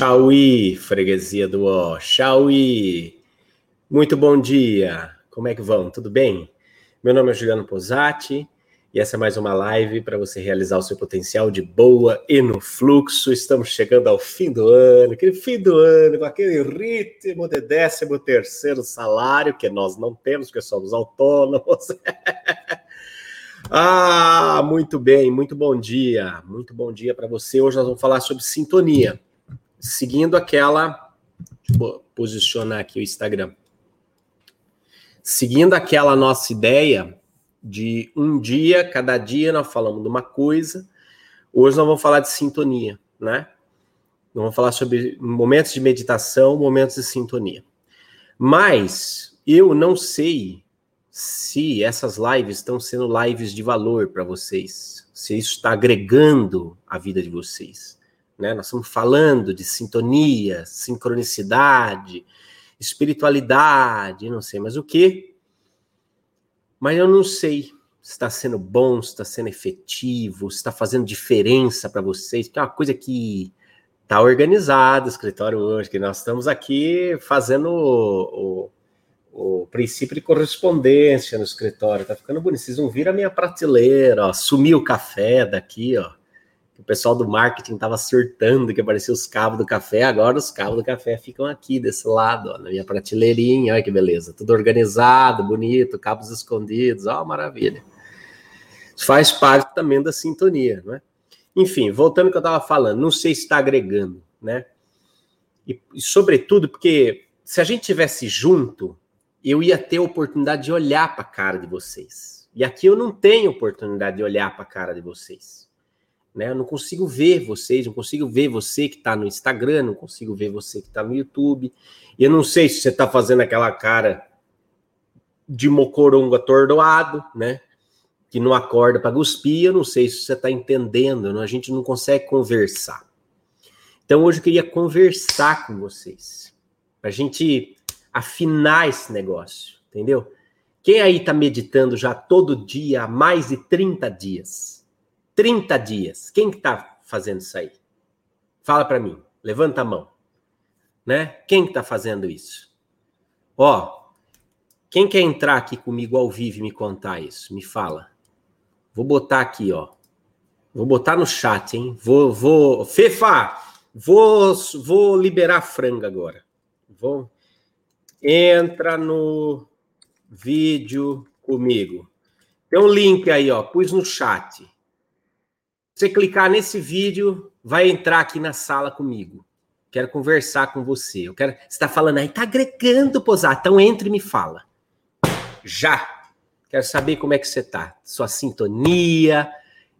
Chauí, freguesia do Ó. Chauí, muito bom dia. Como é que vão? Tudo bem? Meu nome é Juliano Posati e essa é mais uma live para você realizar o seu potencial de boa e no fluxo. Estamos chegando ao fim do ano, aquele fim do ano, com aquele ritmo de décimo terceiro salário que nós não temos, porque somos autônomos. ah, muito bem, muito bom dia, muito bom dia para você. Hoje nós vamos falar sobre sintonia seguindo aquela. Vou posicionar aqui o Instagram. Seguindo aquela nossa ideia de um dia, cada dia nós falamos de uma coisa. Hoje nós vamos falar de sintonia, né? Nós vamos falar sobre momentos de meditação, momentos de sintonia. Mas eu não sei se essas lives estão sendo lives de valor para vocês, se isso está agregando a vida de vocês. Né? Nós estamos falando de sintonia, sincronicidade, espiritualidade, não sei mais o que. Mas eu não sei se está sendo bom, se está sendo efetivo, se está fazendo diferença para vocês, porque é uma coisa que está organizado o escritório hoje, que nós estamos aqui fazendo o, o, o, princípio de correspondência no escritório, tá ficando bonito. Vocês vão vir a minha prateleira, ó, sumiu o café daqui, ó o pessoal do marketing estava surtando que apareciam os cabos do café, agora os cabos do café ficam aqui desse lado, ó, na minha prateleirinha, olha que beleza, tudo organizado, bonito, cabos escondidos, ó, maravilha. Faz parte também da sintonia, né? Enfim, voltando ao que eu estava falando, não sei se está agregando, né? E, e, sobretudo porque se a gente tivesse junto, eu ia ter a oportunidade de olhar para a cara de vocês. E aqui eu não tenho oportunidade de olhar para a cara de vocês. Né? Eu não consigo ver vocês, não consigo ver você que está no Instagram, não consigo ver você que está no YouTube. E eu não sei se você está fazendo aquela cara de mocorongo atordoado, né? Que não acorda para cuspir, eu não sei se você está entendendo, a gente não consegue conversar. Então hoje eu queria conversar com vocês, para a gente afinar esse negócio, entendeu? Quem aí está meditando já todo dia há mais de 30 dias? 30 dias. Quem que tá fazendo isso aí? Fala para mim. Levanta a mão. Né? Quem que tá fazendo isso? Ó, quem quer entrar aqui comigo ao vivo e me contar isso? Me fala. Vou botar aqui, ó. Vou botar no chat, hein? Vou, vou, Fefa, vou, vou liberar franga agora. Vou. Entra no vídeo comigo. Tem um link aí, ó. Pus no chat. Você clicar nesse vídeo, vai entrar aqui na sala comigo. Quero conversar com você. Eu quero. Você está falando aí, está agregando, posar. Então entre e me fala. Já. Quero saber como é que você está. Sua sintonia.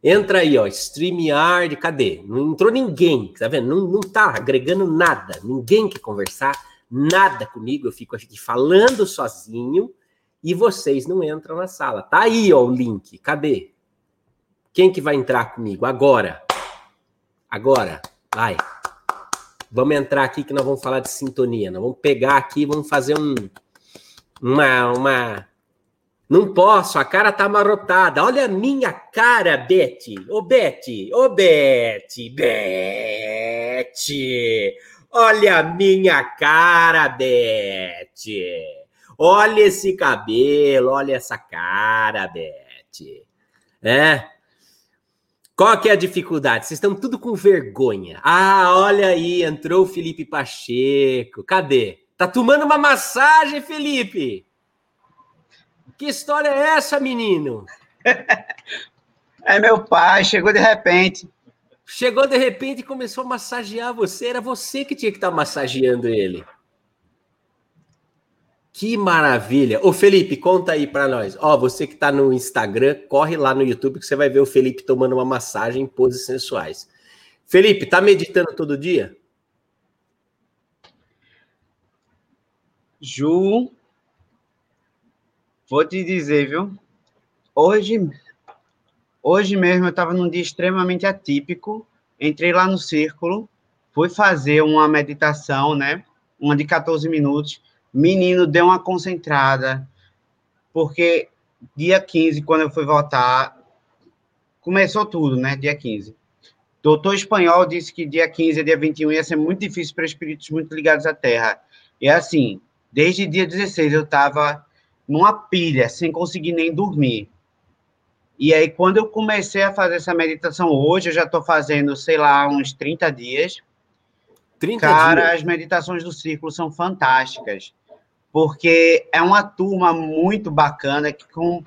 Entra aí, ó. StreamYard, cadê? Não entrou ninguém, tá vendo? Não, não tá agregando nada. Ninguém quer conversar nada comigo. Eu fico aqui falando sozinho e vocês não entram na sala. Tá aí, ó, o link. Cadê? Quem que vai entrar comigo? Agora. Agora. Vai. Vamos entrar aqui que nós vamos falar de sintonia. Nós vamos pegar aqui, vamos fazer um uma uma não posso, a cara tá amarrotada. Olha a minha cara, Bete. Ô, Bete. Ô, Bete. Bete. Olha a minha cara, Bete. Olha esse cabelo, olha essa cara, Bete. É? Qual que é a dificuldade? Vocês estão tudo com vergonha. Ah, olha aí, entrou o Felipe Pacheco. Cadê? Tá tomando uma massagem, Felipe? Que história é essa, menino? É meu pai, chegou de repente. Chegou de repente e começou a massagear você. Era você que tinha que estar tá massageando ele. Que maravilha. Ô, Felipe, conta aí para nós. Ó, você que tá no Instagram, corre lá no YouTube que você vai ver o Felipe tomando uma massagem em poses sensuais. Felipe, tá meditando todo dia? Ju, vou te dizer, viu? Hoje, hoje mesmo eu estava num dia extremamente atípico. Entrei lá no círculo, fui fazer uma meditação, né? Uma de 14 minutos menino deu uma concentrada, porque dia 15, quando eu fui votar, começou tudo, né? Dia 15. Doutor Espanhol disse que dia 15 e dia 21 ia ser muito difícil para espíritos muito ligados à Terra. E assim, desde dia 16 eu estava numa pilha, sem conseguir nem dormir. E aí, quando eu comecei a fazer essa meditação hoje, eu já estou fazendo, sei lá, uns 30 dias. 30 Cara, dias. as meditações do círculo são fantásticas, porque é uma turma muito bacana que, com,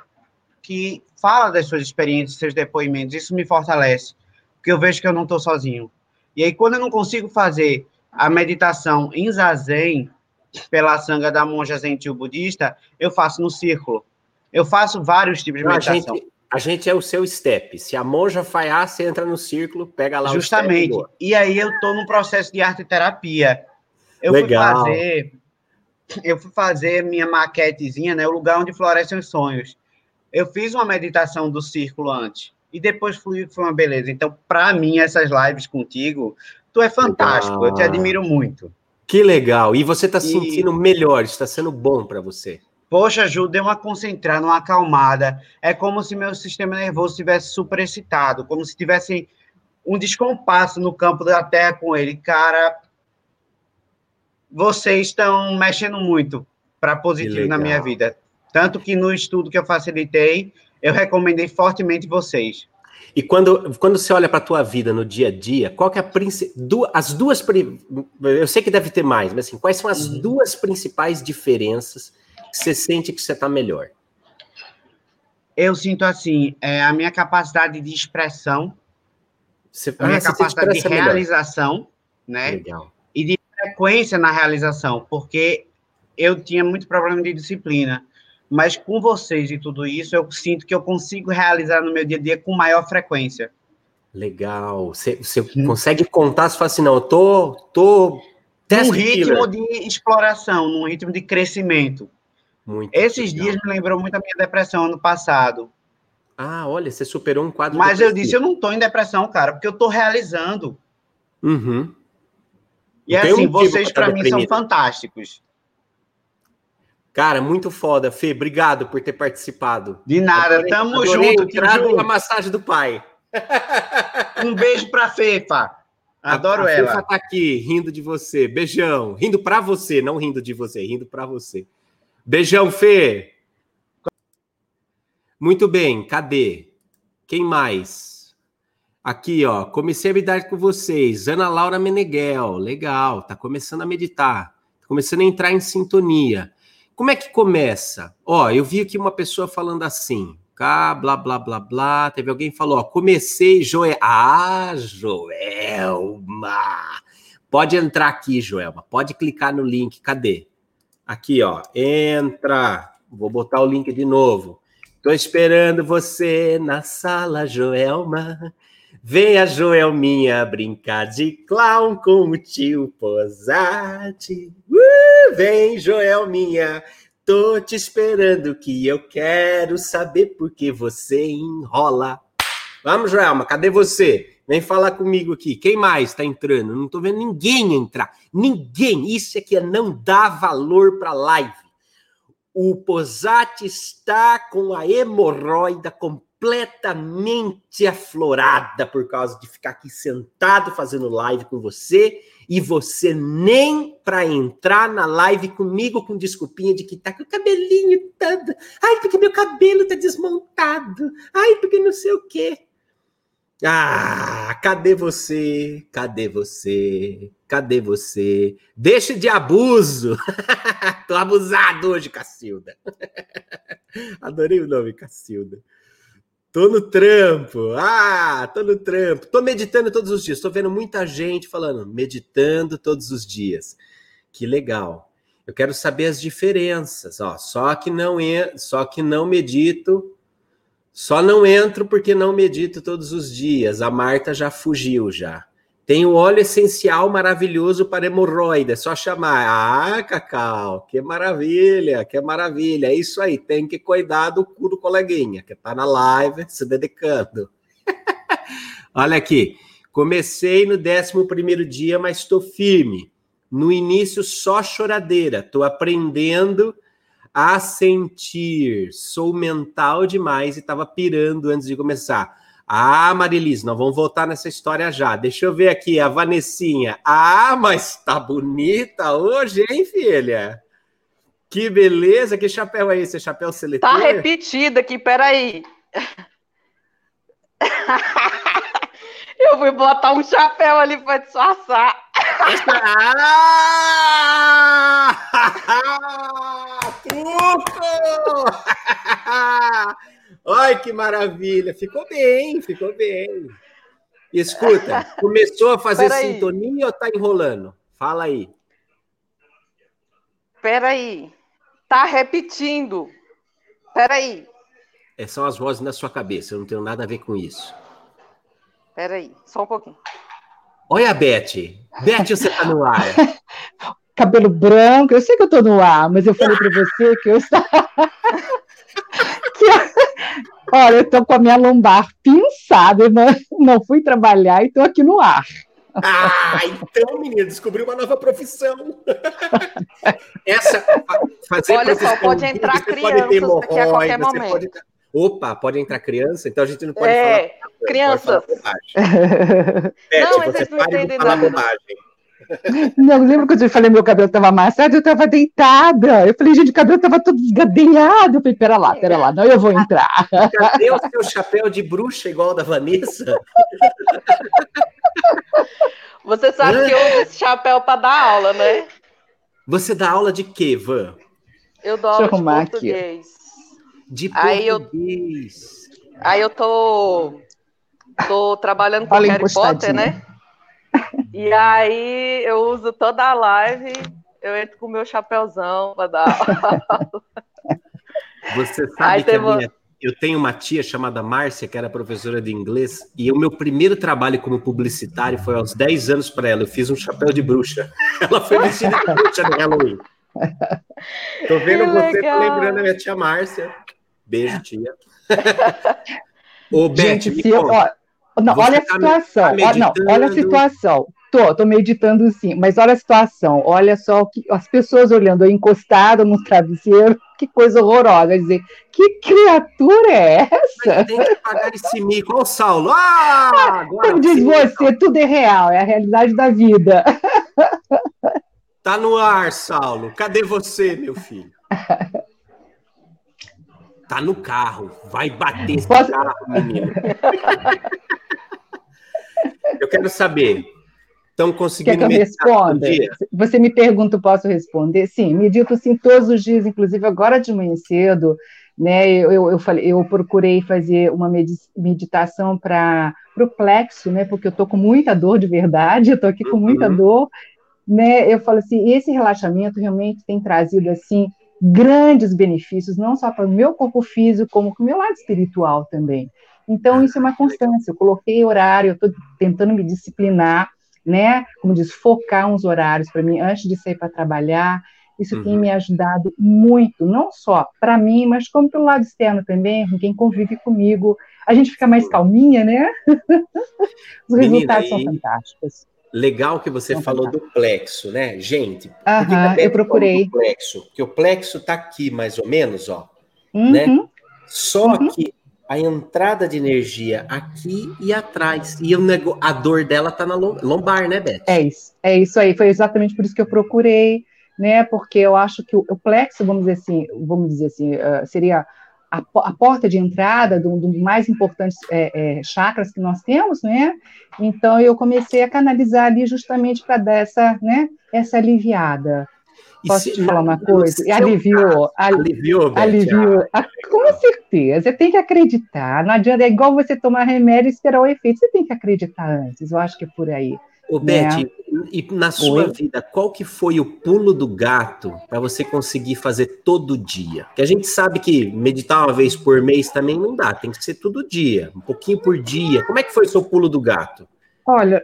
que fala das suas experiências, seus depoimentos. Isso me fortalece, porque eu vejo que eu não estou sozinho. E aí, quando eu não consigo fazer a meditação em zazen, pela sanga da monja gentil budista, eu faço no círculo. Eu faço vários tipos de meditação. A gente, a gente é o seu step. Se a monja falhar, você entra no círculo, pega lá Justamente. o Justamente. E aí eu estou no processo de arte terapia. Eu Legal. fui fazer eu fui fazer minha maquetezinha, né, o lugar onde florescem os sonhos. Eu fiz uma meditação do círculo antes e depois fui foi uma beleza. Então, para mim essas lives contigo, tu é fantástico, Legal. eu te admiro muito. Que legal. E você está se sentindo e... melhor, está sendo bom para você. Poxa, Ju, deu uma concentrada, uma acalmada. É como se meu sistema nervoso estivesse super excitado, como se tivesse um descompasso no campo da Terra com ele. Cara, vocês estão mexendo muito para positivo na minha vida. Tanto que no estudo que eu facilitei, eu recomendei fortemente vocês. E quando, quando você olha para a tua vida no dia a dia, qual que é a du as duas eu sei que deve ter mais, mas assim, quais são as uhum. duas principais diferenças que você sente que você está melhor? Eu sinto assim, é, a minha capacidade de expressão, você, a minha capacidade de realização, melhor. né? Legal. Frequência na realização, porque eu tinha muito problema de disciplina mas com vocês e tudo isso, eu sinto que eu consigo realizar no meu dia a dia com maior frequência. Legal. Você, você consegue contar, se fala assim, não, eu tô, tô num ritmo de exploração, num ritmo de crescimento. Muito Esses legal. dias me lembrou muito a minha depressão ano passado. Ah, olha, você superou um quadro. Mas eu disse, eu não tô em depressão, cara, porque eu tô realizando. Uhum. E assim, vocês para mim são fantásticos. Cara, muito foda, Fê. Obrigado por ter participado. De nada, adorei, tamo adorei junto. Entrado a massagem do pai. Um beijo pra Fefa. Adoro a, a ela. Fefa tá aqui, rindo de você. Beijão. Rindo pra você, não rindo de você, rindo pra você. Beijão, Fê. Muito bem, cadê? Quem mais? Aqui, ó. Comecei a meditar com vocês. Ana Laura Meneghel. Legal, tá começando a meditar. Tá começando a entrar em sintonia. Como é que começa? Ó, eu vi aqui uma pessoa falando assim, cá, blá, blá, blá, blá. Teve alguém que falou, ó, comecei, Joel. Ah, Joelma! Pode entrar aqui, Joelma. Pode clicar no link. Cadê? Aqui, ó. Entra. Vou botar o link de novo. Tô esperando você na sala, Joelma. Venha, Joelminha, brincar de clown com o tio Posati. Uh, vem, Joelminha, tô te esperando que eu quero saber por que você enrola. Vamos, Joelma, cadê você? Vem falar comigo aqui. Quem mais está entrando? Não tô vendo ninguém entrar. Ninguém. Isso aqui é não dar valor para live. O Posati está com a hemorroida completa completamente aflorada por causa de ficar aqui sentado fazendo live com você e você nem para entrar na live comigo com desculpinha de que tá com o cabelinho todo. Ai, porque meu cabelo tá desmontado. Ai, porque não sei o quê. Ah, cadê você? Cadê você? Cadê você? Deixa de abuso. Tô abusado hoje, Cacilda. Adorei o nome, Cacilda. Tô no trampo. Ah, tô no trampo. Tô meditando todos os dias. Tô vendo muita gente falando meditando todos os dias. Que legal. Eu quero saber as diferenças, ó. Só que não é, só que não medito. Só não entro porque não medito todos os dias. A Marta já fugiu já. Tem o óleo essencial maravilhoso para hemorroida, é só chamar. Ah, Cacau, que maravilha, que maravilha. É isso aí, tem que cuidar do cu do coleguinha, que tá na live se dedicando. Olha aqui, comecei no 11 dia, mas estou firme. No início, só choradeira. Estou aprendendo a sentir. Sou mental demais e estava pirando antes de começar. Ah, Marilis, nós vamos voltar nessa história já. Deixa eu ver aqui, a Vanessinha. Ah, mas tá bonita hoje, hein, filha? Que beleza, que chapéu é esse? É chapéu seletor? Tá repetido aqui, peraí. Eu fui botar um chapéu ali para disfarçar. Ah! Truco! Ai, que maravilha! Ficou bem, ficou bem. Escuta, começou a fazer sintonia ou tá enrolando? Fala aí. Peraí. Tá repetindo. Peraí. É, são as vozes na sua cabeça, eu não tenho nada a ver com isso. Peraí, só um pouquinho. Olha a Beth. Beth, você tá no ar. Cabelo branco, eu sei que eu tô no ar, mas eu falei para você que eu estava. que... Olha, eu tô com a minha lombar pinçada, não, não fui trabalhar e tô aqui no ar. Ah, então, menina, descobriu uma nova profissão. Essa, fazer Olha só, pode entrar crianças aqui a qualquer momento. Pode... Opa, pode entrar criança? Então a gente não pode é, falar. Crianças. não, mas vocês não entendem nada. Bobagem. Não, lembra quando eu falei meu cabelo estava amassado? Eu estava deitada. Eu falei, gente, o cabelo estava todo desgadenhado. Eu falei, pera lá, pera lá, não, eu vou entrar. Cadê o seu chapéu de bruxa igual o da Vanessa? Você sabe que eu uso esse chapéu para dar aula, né? Você dá aula de quê, Van? Eu dou aula de português. Aqui. De aí português. Eu, aí eu tô, tô trabalhando com Harry Potter, né? E aí eu uso toda a live, eu entro com o meu chapéuzão para dar aula. Você sabe aí que minha, eu tenho uma tia chamada Márcia, que era professora de inglês, e o meu primeiro trabalho como publicitário foi aos 10 anos para ela. Eu fiz um chapéu de bruxa. Ela foi vestida de bruxa no Halloween. Tô vendo que você, tô lembrando a minha tia Márcia. Beijo, tia. Ô, Gente, Beth, se, ó, não, olha a tá situação. Tá ó, não, olha a situação. Tô, tô meditando sim, mas olha a situação. Olha só que as pessoas olhando encostada no travesseiro, que coisa horrorosa. Dizer, que criatura é essa? Tem que pagar esse mico. O Saulo. Ah, agora Como diz você, tudo é real, é a realidade da vida. Tá no ar, Saulo. Cadê você, meu filho? Tá no carro. Vai bater esse Posso... carro, menino. eu quero saber. Estão conseguindo Quer que eu responda? Você me pergunta, posso responder? Sim, medito sim todos os dias, inclusive agora de manhã cedo, né? Eu, eu, eu, falei, eu procurei fazer uma meditação para o plexo, né? Porque eu tô com muita dor de verdade, eu tô aqui com muita uhum. dor, né? Eu falo assim, esse relaxamento realmente tem trazido assim grandes benefícios, não só para o meu corpo físico, como para o meu lado espiritual também. Então, isso é uma constância. Eu coloquei horário, eu estou tentando me disciplinar, né? Como diz, focar uns horários para mim antes de sair para trabalhar. Isso uhum. tem me ajudado muito, não só para mim, mas como pelo lado externo também, com quem convive comigo. A gente fica mais calminha, né? Os resultados Menina, são fantásticos. Legal que você falou do plexo, né? Gente, Aham, eu procurei. plexo, porque o plexo tá aqui mais ou menos, ó, né? uhum. né? Só uhum. que a entrada de energia aqui e atrás. E o a dor dela tá na lombar, né, Beth? É isso. É isso aí. Foi exatamente por isso que eu procurei, né? Porque eu acho que o, o plexo, vamos dizer assim, vamos dizer assim, uh, seria a, a, porta de entrada do, do mais importantes é, é, chakras que nós temos, né? Então eu comecei a canalizar ali justamente para dar essa, né, essa aliviada. Posso te falar uma coisa? Aliviou, aliviou, aliviou. Ah, com certeza, você tem que acreditar. Não adianta, é igual você tomar remédio e esperar o efeito. Você tem que acreditar antes. Eu acho que é por aí. Ô, Beth, né? e na sua Oi? vida, qual que foi o pulo do gato para você conseguir fazer todo dia? Que a gente sabe que meditar uma vez por mês também não dá, tem que ser todo dia, um pouquinho por dia. Como é que foi o seu pulo do gato? Olha,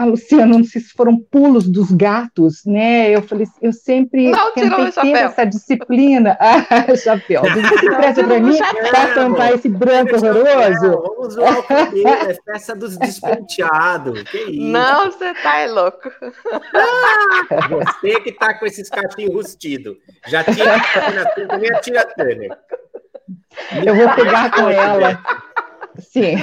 a Luciana, não sei se foram pulos dos gatos, né? Eu falei, eu sempre não, tentei ter essa disciplina. Ah, chapéu. Você presta para mim para tampar esse branco horroroso? Vamos usar o cabelo, é festa dos despenteados. Que isso? Não, você tá é louco. Ah, você que tá com esses cachinhos rustidos. Já tira a Tina Turner. Eu vou pegar com ela. Sim.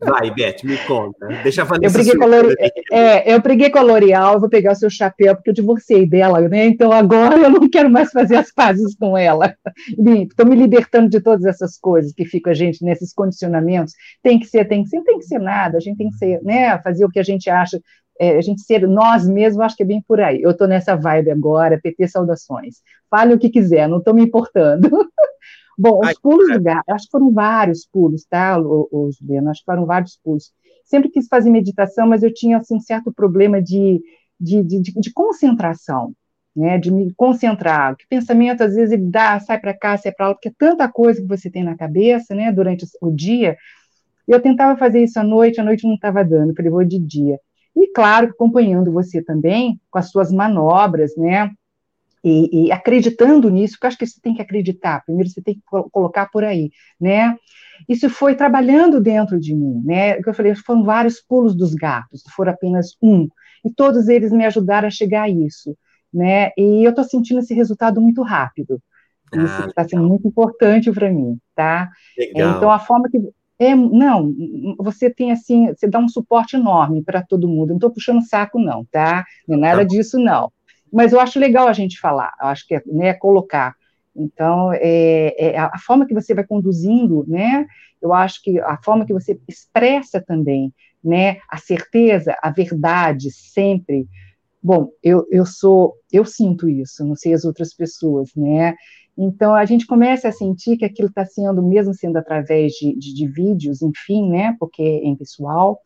Vai, Beth, me conta. Deixa a Vanessa eu briguei, com a Lore... é, eu briguei com a L'Oreal, vou pegar o seu chapéu, porque eu divorciei dela, né? Então agora eu não quero mais fazer as pazes com ela. Estou me libertando de todas essas coisas que fica a gente nesses condicionamentos. Tem que ser, tem que ser, não tem que ser nada, a gente tem que ser, né? Fazer o que a gente acha, é, a gente ser nós mesmos, acho que é bem por aí. Eu estou nessa vibe agora, PT Saudações. Fale o que quiser, não estou me importando. Bom, os Ai, pulos é. do gato, acho que foram vários pulos, tá, os Juliano? Acho que foram vários pulos. Sempre quis fazer meditação, mas eu tinha assim, um certo problema de, de, de, de concentração, né? De me concentrar. Que pensamento, às vezes, ele dá, sai para cá, sai para lá, porque é tanta coisa que você tem na cabeça, né, durante o dia. Eu tentava fazer isso à noite, à noite não estava dando, falei, vou de dia. E, claro, acompanhando você também, com as suas manobras, né? E, e, acreditando nisso, que eu acho que você tem que acreditar, primeiro você tem que colocar por aí, né? Isso foi trabalhando dentro de mim, né? Eu falei, foram vários pulos dos gatos, foram apenas um, e todos eles me ajudaram a chegar a isso, né? E eu estou sentindo esse resultado muito rápido. Isso está ah, sendo muito importante para mim, tá? Legal. Então a forma que é, não, você tem assim, você dá um suporte enorme para todo mundo. Não estou puxando saco, não, tá? Não é nada tá. disso, não mas eu acho legal a gente falar, eu acho que é né, colocar. Então, é, é, a forma que você vai conduzindo, né, eu acho que a forma que você expressa também, né, a certeza, a verdade, sempre. Bom, eu, eu sou, eu sinto isso, não sei as outras pessoas, né, então a gente começa a sentir que aquilo está sendo, mesmo sendo através de, de, de vídeos, enfim, né, porque é em pessoal,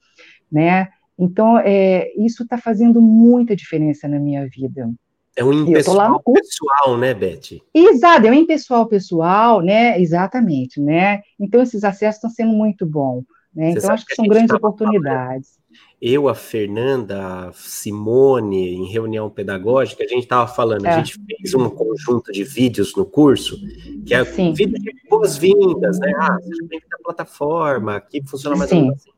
né, então, é, isso está fazendo muita diferença na minha vida. É um impessoal pessoal, né, Beth? Exato, é um impessoal pessoal, né? Exatamente, né? Então, esses acessos estão sendo muito bons. Né? Então, acho que, que são grandes oportunidades. Falando, eu, a Fernanda, a Simone, em reunião pedagógica, a gente estava falando, é. a gente fez um conjunto de vídeos no curso, que é Sim. vídeo de boas-vindas, né? Ah, seja bem-vindo à plataforma, aqui funciona mais Sim. ou menos assim.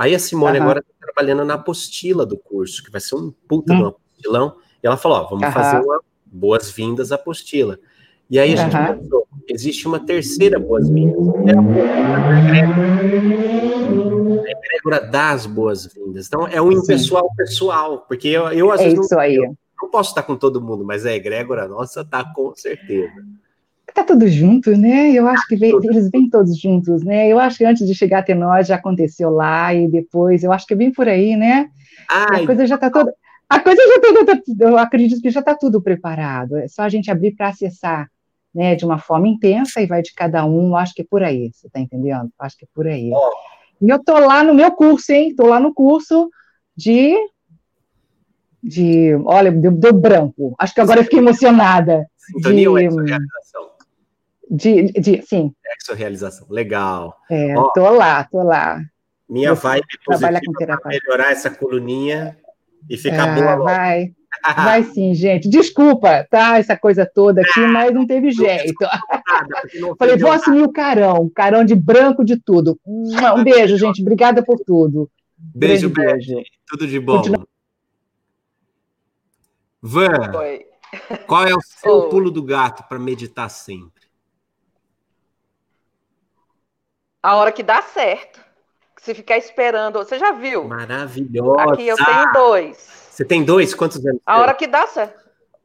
Aí a Simone uhum. agora trabalhando na apostila do curso, que vai ser um puta hum. apostilão. E ela falou: ó, vamos uhum. fazer uma boas-vindas apostila. E aí a gente uhum. pensou, existe uma terceira boas-vindas, é a egrégora das boas-vindas. Então, é um impessoal pessoal, porque eu, eu às é vezes não, não posso estar com todo mundo, mas a egrégora nossa está com certeza. Tá tudo junto, né? Eu acho que vem, eles vêm todos juntos, né? Eu acho que antes de chegar até nós já aconteceu lá e depois, eu acho que é bem por aí, né? Ai, a coisa já está toda. A coisa já está, eu acredito que já está tudo preparado. É só a gente abrir para acessar, né, de uma forma intensa e vai de cada um. Acho que é por aí, você está entendendo? Acho que é por aí. E eu tô lá no meu curso, hein? Tô lá no curso de de, olha, deu, deu branco. Acho que agora eu fiquei emocionada. Sintonia de, ou realização? De, de, sim. Exo-realização, legal. É, Ó, tô lá, tô lá. Minha vibe positiva para melhorar essa coluninha e ficar ah, boa logo. Vai, vai sim, gente. Desculpa, tá? Essa coisa toda aqui, mas não teve jeito. Não Falei, vou assumir o carão, carão de branco de tudo. Um beijo, gente. Obrigada por tudo. Beijo, beijo. beijo. Tudo de bom. Continua... Van, Oi. qual é o seu Oi. pulo do gato para meditar sempre? A hora que dá certo. Se ficar esperando. Você já viu? Maravilhosa. Aqui eu tenho dois. Você tem dois? Quantos anos? A hora que dá certo.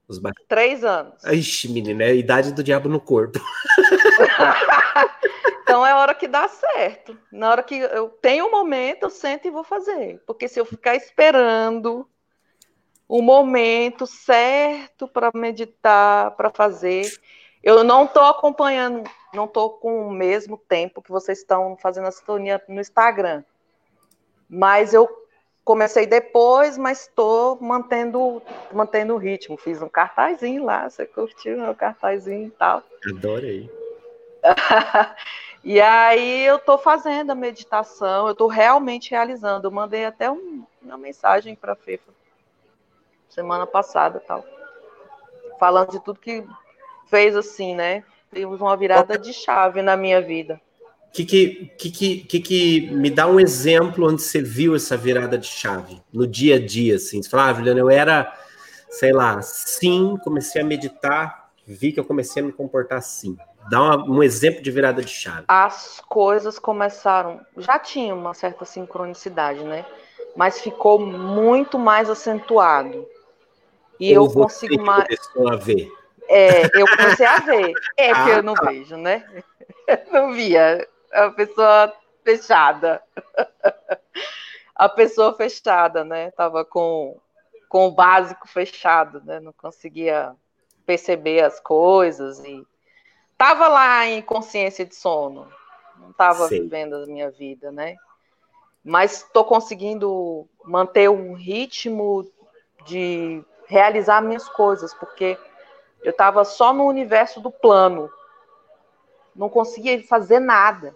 Os Três anos. Ixi, menina, é a idade do diabo no corpo. então é a hora que dá certo. Na hora que eu tenho um momento, eu sento e vou fazer. Porque se eu ficar esperando o momento certo para meditar, para fazer, eu não estou acompanhando, não estou com o mesmo tempo que vocês estão fazendo a sintonia no Instagram. Mas eu comecei depois, mas estou mantendo, mantendo o ritmo. Fiz um cartazinho lá, você curtiu meu cartazinho e tal. Adorei. e aí eu estou fazendo a meditação, eu estou realmente realizando. Eu mandei até um, uma mensagem para a Fefa semana passada tal. Falando de tudo que fez assim, né? Temos uma virada de chave na minha vida. Que que, que, que, que, que me dá um exemplo onde você viu essa virada de chave no dia a dia, assim. Você fala, ah, Juliana, eu era, sei lá, sim, comecei a meditar, vi que eu comecei a me comportar assim. Dá uma, um exemplo de virada de chave. As coisas começaram. Já tinha uma certa sincronicidade, né? Mas ficou muito mais acentuado. E Ou eu consigo mais. A ver. É, eu comecei a ver. É que eu não vejo, né? Eu não via. A pessoa fechada. A pessoa fechada, né? Tava com, com o básico fechado, né? Não conseguia perceber as coisas e tava lá em consciência de sono. Não tava vivendo a minha vida, né? Mas estou conseguindo manter um ritmo de realizar minhas coisas, porque eu estava só no universo do plano. Não conseguia fazer nada.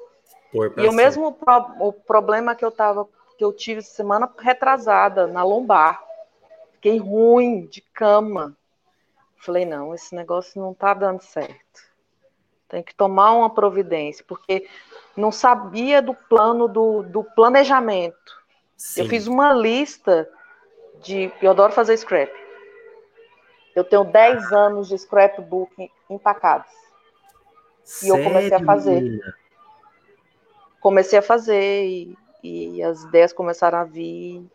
E o mesmo pro, o problema que eu tava, que eu tive semana retrasada na lombar. Fiquei ruim de cama. Falei, não, esse negócio não tá dando certo. Tem que tomar uma providência, porque não sabia do plano do, do planejamento. Sim. Eu fiz uma lista de. Eu adoro fazer scrap. Eu tenho 10 anos de scrapbook empacados. E eu comecei a fazer. Comecei a fazer e, e, as ideias começaram a vir.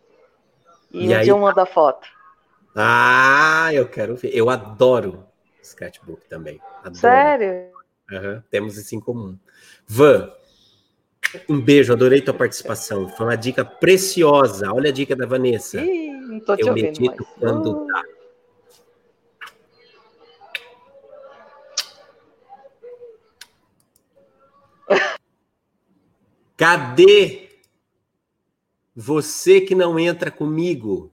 E, e um aí... dia eu mando a foto. Ah, eu quero ver. Eu adoro sketchbook também. Adoro. Sério? Uhum, temos isso em comum. Van, um beijo, adorei tua participação. Foi uma dica preciosa. Olha a dica da Vanessa. Ih, não tô te eu ouvindo medito mais. quando uh. dá. Cadê você que não entra comigo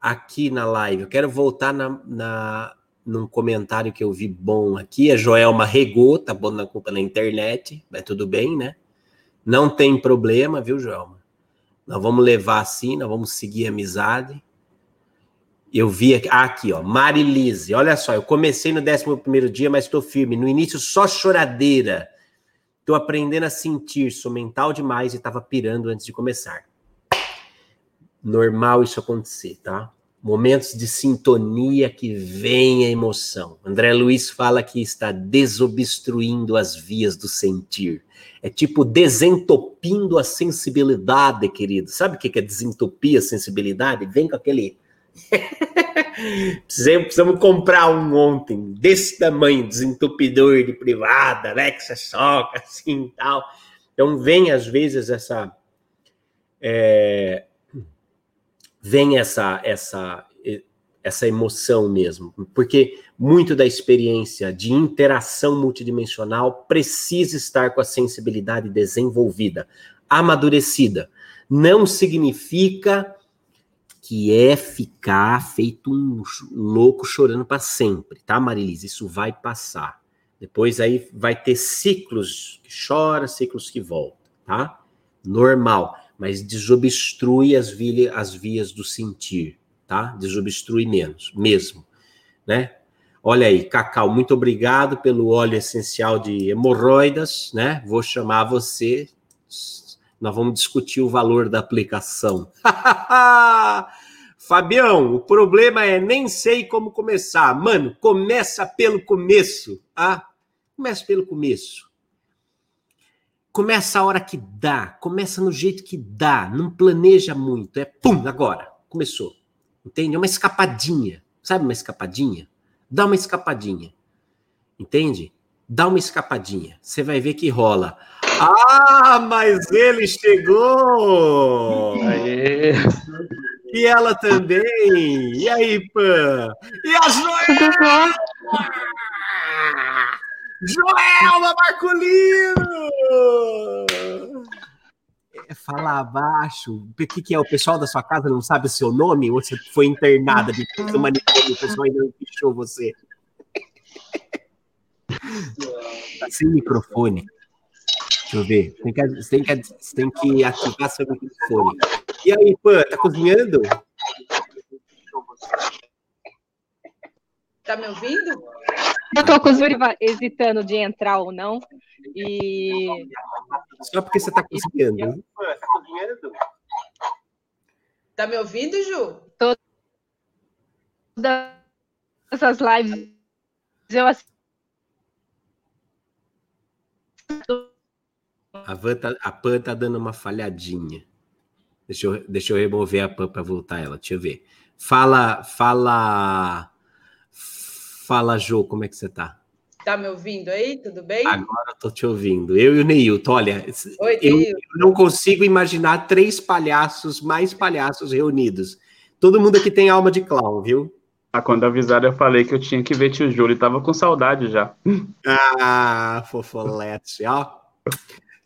aqui na live? Eu quero voltar na, na, num comentário que eu vi bom aqui. A Joelma regou, tá bom na culpa na internet, mas tudo bem, né? Não tem problema, viu, Joelma? Nós vamos levar assim, nós vamos seguir a amizade. Eu vi aqui, ah, aqui ó, Marilise, olha só, eu comecei no 11 dia, mas estou firme. No início, só choradeira. Estou aprendendo a sentir, sou mental demais e estava pirando antes de começar. Normal isso acontecer, tá? Momentos de sintonia que vem a emoção. André Luiz fala que está desobstruindo as vias do sentir. É tipo desentopindo a sensibilidade, querido. Sabe o que é desentopir a sensibilidade? Vem com aquele Precisamos comprar um ontem, desse tamanho, desentupidor de privada, né? Que você soca assim e tal. Então, vem às vezes essa. É, vem essa, essa, essa emoção mesmo, porque muito da experiência de interação multidimensional precisa estar com a sensibilidade desenvolvida, amadurecida. Não significa que é ficar feito um louco chorando para sempre, tá, Marilise? Isso vai passar. Depois aí vai ter ciclos que chora, ciclos que volta, tá? Normal, mas desobstrui as, as vias do sentir, tá? Desobstrui menos, mesmo, né? Olha aí, Cacau, muito obrigado pelo óleo essencial de hemorroidas, né? Vou chamar você nós vamos discutir o valor da aplicação. Fabião, o problema é nem sei como começar. Mano, começa pelo começo, ah? Começa pelo começo. Começa a hora que dá, começa no jeito que dá, não planeja muito, é pum, agora, começou. Entende? É uma escapadinha. Sabe uma escapadinha? Dá uma escapadinha. Entende? Dá uma escapadinha. Você vai ver que rola. Ah, mas ele chegou! Aê. E ela também! E aí, Pan? E a Joelma! Joelma Marcolino! É, fala abaixo. O que, que é? O pessoal da sua casa não sabe o seu nome? Ou você foi internada de do manicômio? O pessoal ainda não pichou você? Tá sem microfone. Deixa eu ver. Tem que, você, tem que, você tem que ativar seu microfone. E aí, Pan, tá cozinhando? Tá me ouvindo? Eu tô com os hesitando de entrar ou não. E. Só porque você tá cozinhando. Tá cozinhando? Tá me ouvindo, Ju? Todas essas lives eu A, Van tá, a Pan tá dando uma falhadinha. Deixa eu, deixa eu remover a Pan para voltar ela. Deixa eu ver. Fala, fala. Fala, Jô, como é que você tá? Tá me ouvindo aí? Tudo bem? Agora eu tô te ouvindo. Eu e o Neilton. Olha, Oi, eu, eu não consigo imaginar três palhaços, mais palhaços reunidos. Todo mundo aqui tem alma de clown, viu? Ah, quando avisaram, eu falei que eu tinha que ver tio Júlio, tava com saudade já. Ah, fofolete, ó.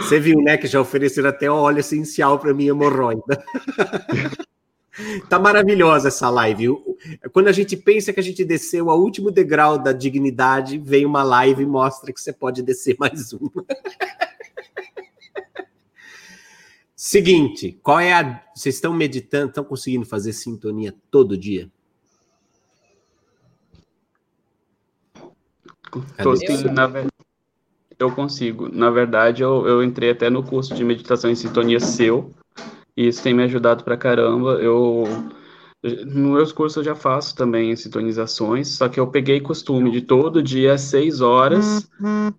Você viu, né, que já ofereceram até óleo essencial para minha hemorroida. tá maravilhosa essa live. Quando a gente pensa que a gente desceu ao último degrau da dignidade, vem uma live e mostra que você pode descer mais uma. Seguinte, qual é a. Vocês estão meditando, estão conseguindo fazer sintonia todo dia? Tô, sim, na verdade eu consigo. Na verdade, eu, eu entrei até no curso de meditação em sintonia seu, e isso tem me ajudado pra caramba. Eu nos meus cursos eu já faço também sintonizações, só que eu peguei costume de todo dia às seis horas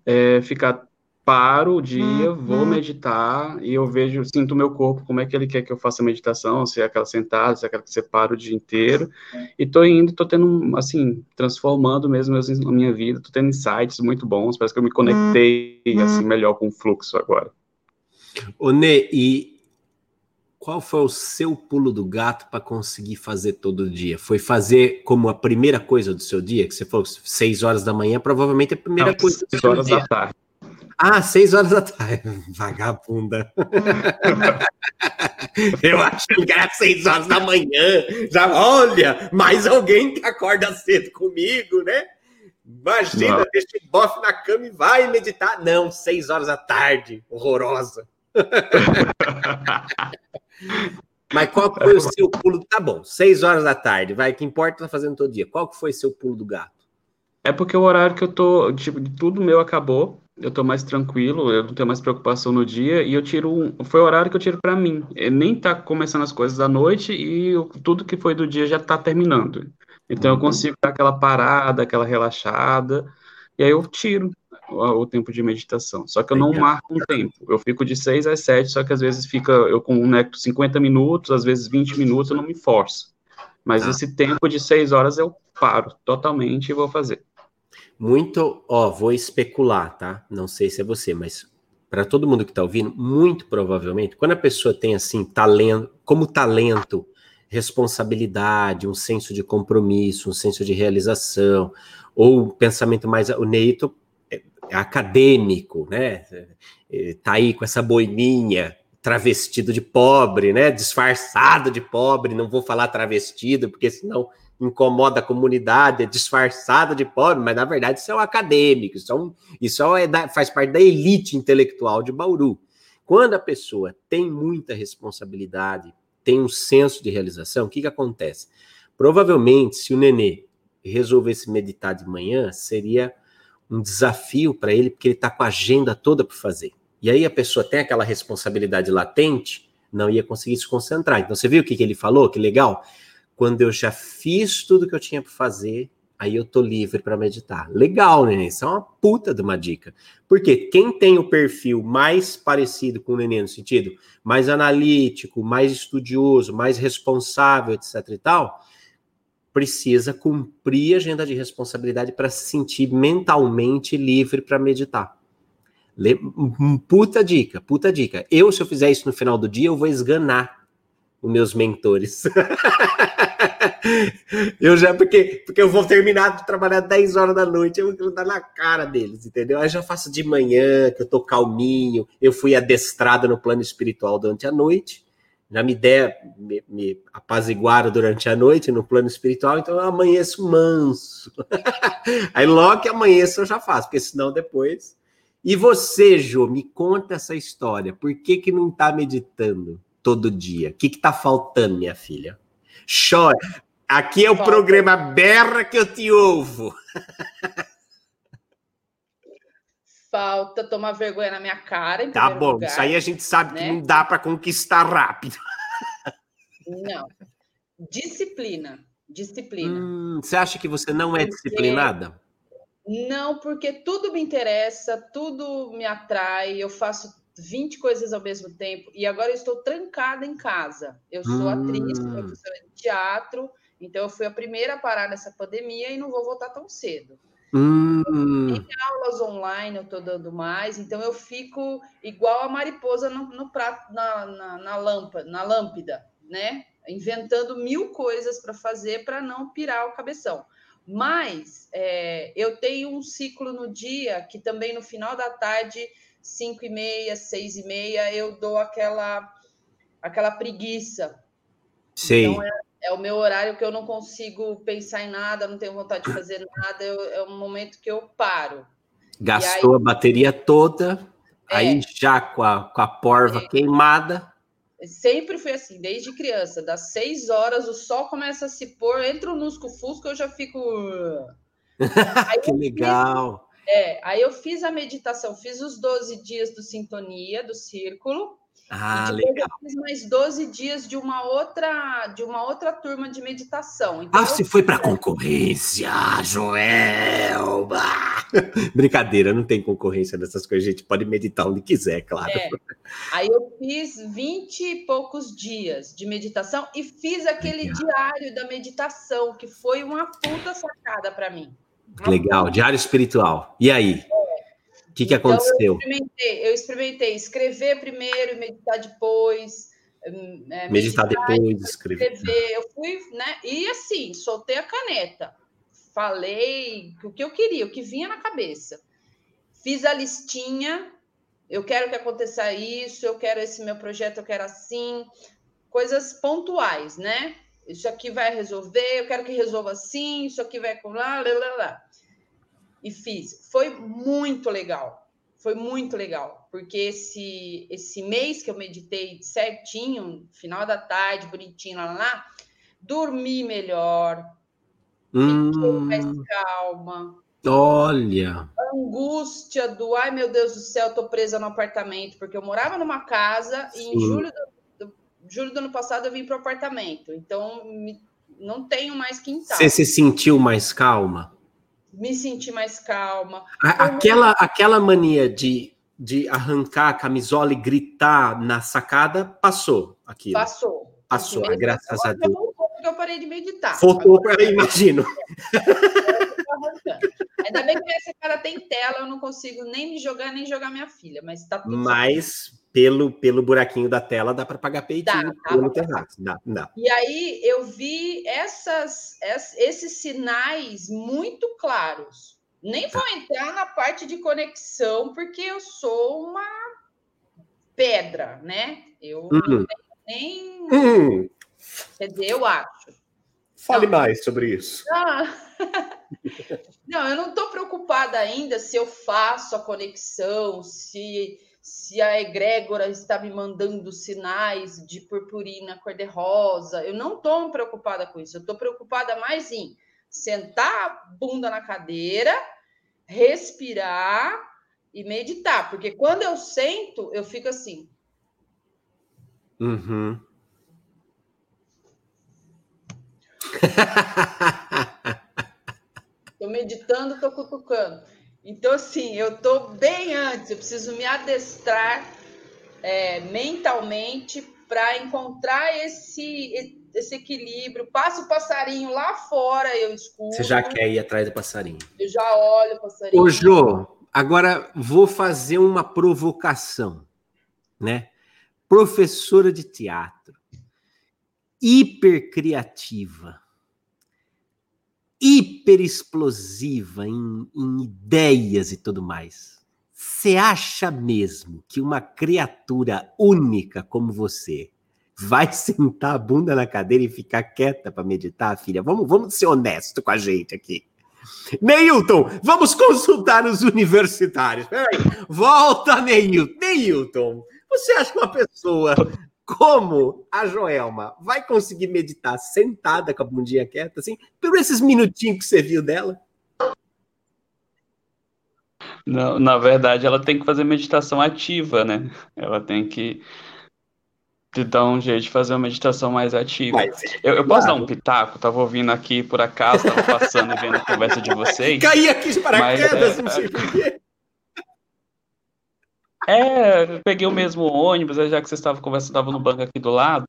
é, ficar paro o dia, vou uhum. meditar e eu vejo, sinto o meu corpo, como é que ele quer que eu faça a meditação, se é aquela sentada, se é aquela que você para o dia inteiro, e tô indo, tô tendo, assim, transformando mesmo a minha vida, tô tendo insights muito bons, parece que eu me conectei, uhum. assim, melhor com o fluxo agora. Ô, Nê, e qual foi o seu pulo do gato para conseguir fazer todo dia? Foi fazer como a primeira coisa do seu dia? Que você falou seis horas da manhã, provavelmente é a primeira Não, coisa do seu horas dia. da tarde. Ah, seis horas da tarde. Vagabunda. Eu acho que era seis horas da manhã. Já, olha, mais alguém que acorda cedo comigo, né? Imagina, Não. deixa o bofe na cama e vai meditar. Não, seis horas da tarde. Horrorosa. Mas qual foi o seu pulo? Tá bom, seis horas da tarde, vai, que importa tá fazendo todo dia. Qual que foi seu pulo do gato? É porque o horário que eu tô, tipo, tudo meu acabou eu tô mais tranquilo, eu não tenho mais preocupação no dia e eu tiro um, foi o horário que eu tiro para mim. É, nem tá começando as coisas da noite e eu, tudo que foi do dia já tá terminando. Então eu uhum. consigo dar aquela parada, aquela relaxada e aí eu tiro o, o tempo de meditação. Só que eu não marco um tempo. Eu fico de 6 às 7, só que às vezes fica eu conecto 50 minutos, às vezes 20 minutos, eu não me forço. Mas ah. esse tempo de 6 horas eu paro totalmente e vou fazer muito, ó, vou especular, tá? Não sei se é você, mas para todo mundo que está ouvindo, muito provavelmente, quando a pessoa tem assim talento, como talento, responsabilidade, um senso de compromisso, um senso de realização, ou um pensamento mais o Neito é, é acadêmico, né? Tá aí com essa boininha, travestido de pobre, né? Disfarçado de pobre, não vou falar travestido, porque senão incomoda a comunidade, é disfarçada de pobre, mas na verdade isso é um acadêmico, isso, é isso é da, faz parte da elite intelectual de Bauru. Quando a pessoa tem muita responsabilidade, tem um senso de realização, o que, que acontece? Provavelmente, se o nenê resolvesse meditar de manhã, seria um desafio para ele, porque ele está com a agenda toda para fazer. E aí a pessoa tem aquela responsabilidade latente, não ia conseguir se concentrar. Então, você viu o que, que ele falou? Que legal quando eu já fiz tudo que eu tinha para fazer, aí eu tô livre para meditar. Legal, né? Isso é uma puta de uma dica. Porque quem tem o perfil mais parecido com o neném no sentido mais analítico, mais estudioso, mais responsável, etc e tal, precisa cumprir a agenda de responsabilidade para se sentir mentalmente livre para meditar. Puta dica, puta dica. Eu, se eu fizer isso no final do dia, eu vou esganar os meus mentores. eu já, porque, porque eu vou terminar de trabalhar 10 horas da noite, eu vou dar na cara deles, entendeu? Aí já faço de manhã, que eu tô calminho, eu fui adestrado no plano espiritual durante a noite, já me der, me, me apaziguaram durante a noite no plano espiritual, então eu amanheço manso. Aí logo que amanheço eu já faço, porque senão depois. E você, Jô, me conta essa história. Por que que não tá meditando? Todo dia? O que está faltando, minha filha? Chora. Aqui é o Falta. programa Berra que eu te ouvo. Falta tomar vergonha na minha cara. tá bom, lugar, isso aí a gente sabe né? que não dá para conquistar rápido. Não. Disciplina. Disciplina. Hum, você acha que você não é porque... disciplinada? Não, porque tudo me interessa, tudo me atrai, eu faço 20 coisas ao mesmo tempo. E agora eu estou trancada em casa. Eu sou hum. atriz, professora de teatro, então eu fui a primeira a parar nessa pandemia e não vou voltar tão cedo. Hum. Em aulas online eu estou dando mais, então eu fico igual a mariposa no, no prato, na, na, na, lâmpada, na lâmpada, né? Inventando mil coisas para fazer para não pirar o cabeção. Mas é, eu tenho um ciclo no dia que também no final da tarde, 5 e meia, 6 e meia, eu dou aquela, aquela preguiça. Sim. Então, é, é o meu horário que eu não consigo pensar em nada, não tenho vontade de fazer nada, eu, é um momento que eu paro. Gastou aí, a bateria toda, é, aí já com a, com a porva é, queimada. Sempre foi assim, desde criança. Das seis horas, o sol começa a se pôr, entra o lusco-fusco, eu já fico. que legal! Fiz, é, aí eu fiz a meditação, fiz os 12 dias do Sintonia, do Círculo, ah, legal. Eu fiz mais 12 dias de uma outra, de uma outra turma de meditação. Então, ah, você foi para concorrência, Joelba! Brincadeira, não tem concorrência dessas coisas, a gente pode meditar onde quiser, claro. É. Aí eu fiz 20 e poucos dias de meditação e fiz aquele legal. diário da meditação, que foi uma puta sacada para mim. Legal, diário espiritual. E aí? O que, que então, aconteceu? Eu experimentei, eu experimentei escrever primeiro e meditar depois. Hum, é, meditar, meditar, depois, escrever. escrever. Eu fui, né? E assim, soltei a caneta. Falei o que eu queria, o que vinha na cabeça. Fiz a listinha. Eu quero que aconteça isso, eu quero esse meu projeto, eu quero assim. Coisas pontuais, né? Isso aqui vai resolver, eu quero que resolva assim, isso aqui vai com lá, lá, lá, lá e fiz. Foi muito legal. Foi muito legal, porque esse esse mês que eu meditei certinho, final da tarde, bonitinho lá, lá dormi melhor, hum. fiquei mais calma. Olha. A angústia do ai meu Deus do céu, tô presa no apartamento, porque eu morava numa casa Sim. e em julho do, julho do ano passado eu vim para o apartamento. Então me, não tenho mais quintal. Você se sentiu mais calma? me senti mais calma. Aquela, aquela mania de, de arrancar a camisola e gritar na sacada passou aqui. Passou. Passou, graças a Deus. Porque eu parei de meditar. Faltou, para imagino. Ainda bem que minha sacada tem tela, eu não consigo nem me jogar, nem jogar minha filha, mas tá tudo Mas pelo, pelo buraquinho da tela dá para pagar peitinho dá, pelo terraço. Dá, dá. E aí eu vi essas, esses sinais muito claros. Nem vou tá. entrar na parte de conexão, porque eu sou uma pedra, né? Eu hum. não tenho nem. Hum. Quer dizer, eu acho. Fale não. mais sobre isso. Ah. não, eu não estou preocupada ainda se eu faço a conexão, se se a egrégora está me mandando sinais de purpurina cor-de-rosa. Eu não estou preocupada com isso. Eu estou preocupada mais em sentar a bunda na cadeira, respirar e meditar. Porque quando eu sento, eu fico assim. Uhum. Estou meditando, estou cutucando. Então, assim, eu estou bem antes, eu preciso me adestrar é, mentalmente para encontrar esse, esse equilíbrio. Passa o passarinho lá fora, eu escuto. Você já quer ir atrás do passarinho. Eu já olho o passarinho. Ô, Jô, agora vou fazer uma provocação, né? Professora de teatro, hiper criativa hiper explosiva em, em ideias e tudo mais. Você acha mesmo que uma criatura única como você vai sentar a bunda na cadeira e ficar quieta para meditar, filha? Vamos, vamos ser honesto com a gente aqui. Neilton, vamos consultar os universitários. Peraí, volta, Neilton. Neilton, você acha que uma pessoa como a Joelma vai conseguir meditar sentada com a bundinha quieta, assim, por esses minutinhos que você viu dela? Não, na verdade, ela tem que fazer meditação ativa, né? Ela tem que te dar um jeito de fazer uma meditação mais ativa. Mas, eu, eu posso dar um pitaco? Tava ouvindo aqui por acaso, tava passando e vendo a conversa de vocês. Caí aqui de paraquedas, é, não sei porquê. É, peguei o mesmo ônibus, já que você estava conversando, estava no banco aqui do lado.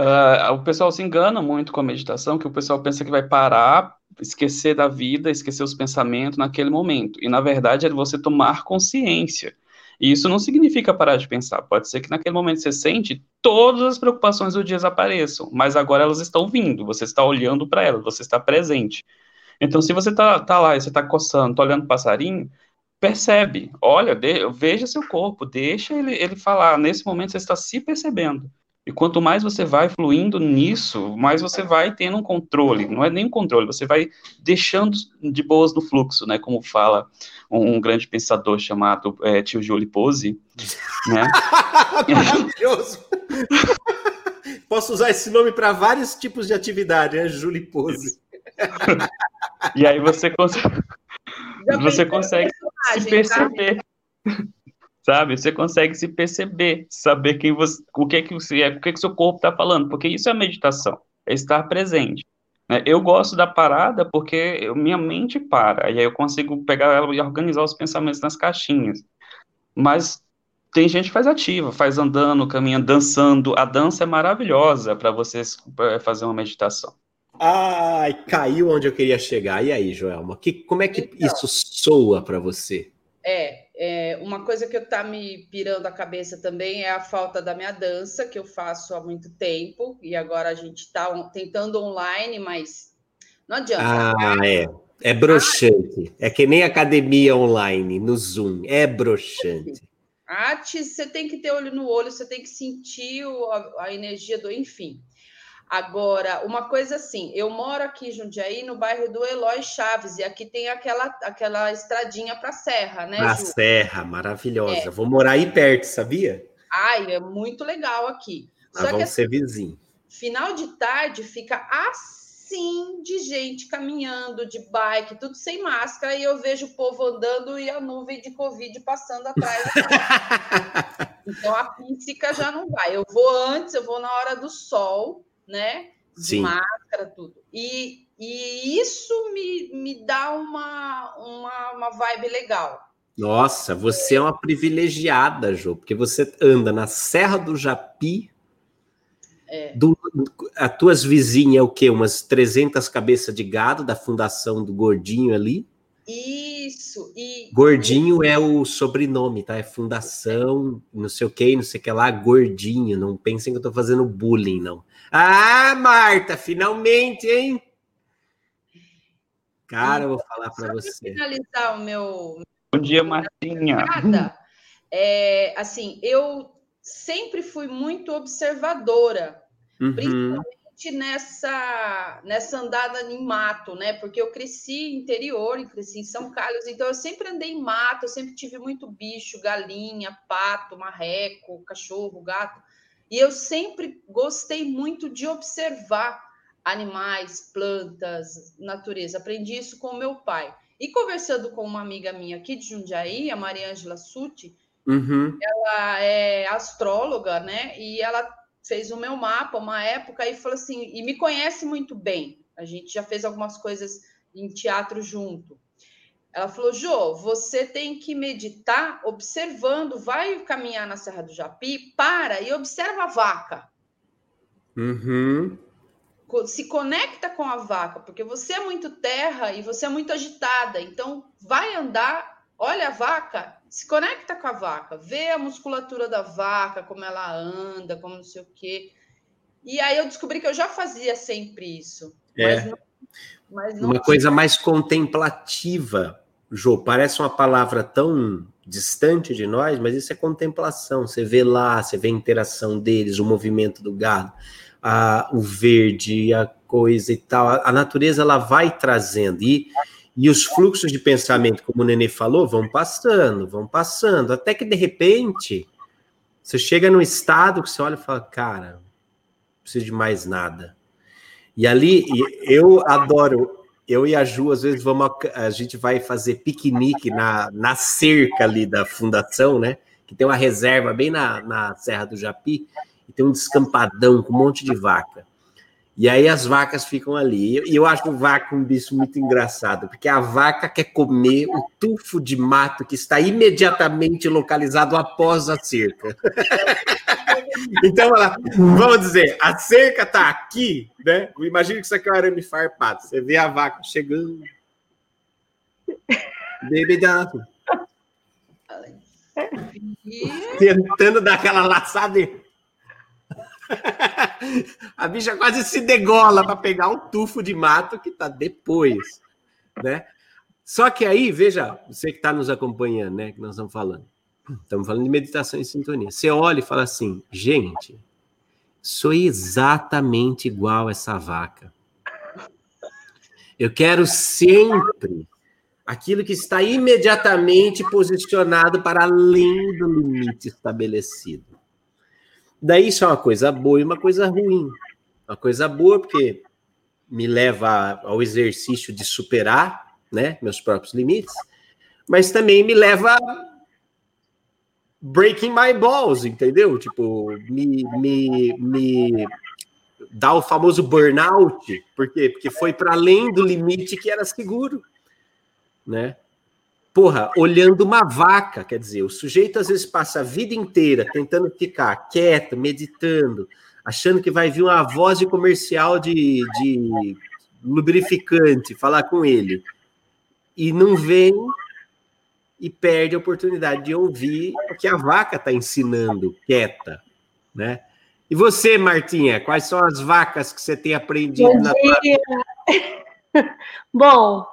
Uh, o pessoal se engana muito com a meditação, que o pessoal pensa que vai parar, esquecer da vida, esquecer os pensamentos naquele momento. E na verdade é você tomar consciência. E isso não significa parar de pensar. Pode ser que naquele momento você sente todas as preocupações do dia apareçam, mas agora elas estão vindo. Você está olhando para elas, você está presente. Então, se você está tá lá e você está coçando, está olhando o passarinho, percebe, olha, de, veja seu corpo, deixa ele, ele falar. Nesse momento você está se percebendo. E quanto mais você vai fluindo nisso, mais você vai tendo um controle. Não é nem um controle, você vai deixando de boas no fluxo, né? Como fala um, um grande pensador chamado é, Tio Júlio Pose. Né? Maravilhoso! Posso usar esse nome para vários tipos de atividade, né? Júlio Pose. e aí você consegue, você consegue se perceber. Tá? sabe? Você consegue se perceber, saber quem você, o que é que você é, o que é que seu corpo está falando, porque isso é meditação, é estar presente. Né? Eu gosto da parada porque eu, minha mente para, e aí eu consigo pegar ela e organizar os pensamentos nas caixinhas. Mas tem gente que faz ativa, faz andando, caminhando, dançando. A dança é maravilhosa para você fazer uma meditação. Ai, caiu onde eu queria chegar. E aí, Joelma, que, como é que então, isso soa para você? É, é, uma coisa que está me pirando a cabeça também é a falta da minha dança, que eu faço há muito tempo, e agora a gente está tentando online, mas não adianta. Ah, é. É broxante. É que nem academia online, no Zoom. É broxante. Artes, você tem que ter olho no olho, você tem que sentir a, a energia do. Enfim. Agora, uma coisa assim, eu moro aqui em Jundiaí, no bairro do Eloy Chaves, e aqui tem aquela, aquela estradinha para a Serra, né? A Serra, maravilhosa. É. Vou morar aí perto, sabia? Ai, é muito legal aqui. Ah, Só vamos que, ser assim, vizinho. Final de tarde fica assim de gente caminhando, de bike, tudo sem máscara, e eu vejo o povo andando e a nuvem de Covid passando atrás. então a física já não vai. Eu vou antes, eu vou na hora do sol né? De Sim. máscara, tudo. E, e isso me, me dá uma, uma, uma vibe legal. Nossa, você é uma privilegiada, Jô, porque você anda na Serra do Japi. É. Do, as tuas vizinhas é o quê? Umas 300 cabeças de gado da fundação do Gordinho ali? Isso. E, Gordinho é o sobrenome, tá? É fundação, não sei o que, não sei o que lá, Gordinho. Não pensem que eu tô fazendo bullying, não. Ah, Marta, finalmente, hein? Cara, eu vou falar para você. finalizar o meu. Bom dia, Martinha. É, assim, eu sempre fui muito observadora, uhum. principalmente nessa, nessa andada em mato, né? Porque eu cresci interior, cresci em São Carlos, então eu sempre andei em mato, eu sempre tive muito bicho, galinha, pato, marreco, cachorro, gato. E eu sempre gostei muito de observar animais, plantas, natureza. Aprendi isso com o meu pai. E conversando com uma amiga minha aqui de Jundiaí, a Maria Angela Suti, uhum. ela é astróloga, né? E ela fez o meu mapa uma época e falou assim, e me conhece muito bem. A gente já fez algumas coisas em teatro junto. Ela falou: Jô, você tem que meditar observando, vai caminhar na Serra do Japi, para e observa a vaca. Uhum. Se conecta com a vaca, porque você é muito terra e você é muito agitada. Então, vai andar, olha a vaca, se conecta com a vaca, vê a musculatura da vaca, como ela anda, como não sei o quê. E aí eu descobri que eu já fazia sempre isso. É. Mas não uma coisa mais contemplativa, Jô, parece uma palavra tão distante de nós, mas isso é contemplação. Você vê lá, você vê a interação deles, o movimento do gado, a, o verde, a coisa e tal. A, a natureza ela vai trazendo e, e os fluxos de pensamento, como o Nenê falou, vão passando, vão passando, até que de repente você chega num estado que você olha e fala, cara, não preciso de mais nada. E ali, eu adoro eu e a Ju, às vezes, vamos a, a, gente vai fazer piquenique na, na cerca ali da fundação, né? Que tem uma reserva bem na, na Serra do Japi, e tem um descampadão com um monte de vaca. E aí as vacas ficam ali. E eu acho o vaca um bicho muito engraçado, porque a vaca quer comer o tufo de mato que está imediatamente localizado após a cerca. então, ela, vamos dizer, a cerca está aqui, né? Imagina que isso aqui é um arame farpado. Você vê a vaca chegando. Bebedaço. Tentando dar aquela laçada. a bicha quase se degola para pegar o tufo de mato que está depois, né? Só que aí, veja, você que está nos acompanhando, né? Que nós estamos falando. Estamos falando de meditação em sintonia. Você olha e fala assim, gente, sou exatamente igual essa vaca. Eu quero sempre aquilo que está imediatamente posicionado para além do limite estabelecido. Daí isso é uma coisa boa e uma coisa ruim. Uma coisa boa porque me leva ao exercício de superar, né, meus próprios limites, mas também me leva breaking my balls, entendeu? Tipo, me, me, me dá o famoso burnout, por quê? Porque foi para além do limite que era seguro, né? Porra, olhando uma vaca, quer dizer, o sujeito às vezes passa a vida inteira tentando ficar quieto, meditando, achando que vai vir uma voz de comercial de, de lubrificante falar com ele, e não vem e perde a oportunidade de ouvir o que a vaca está ensinando, quieta, né? E você, Martinha, quais são as vacas que você tem aprendido Bom na dia. Bom,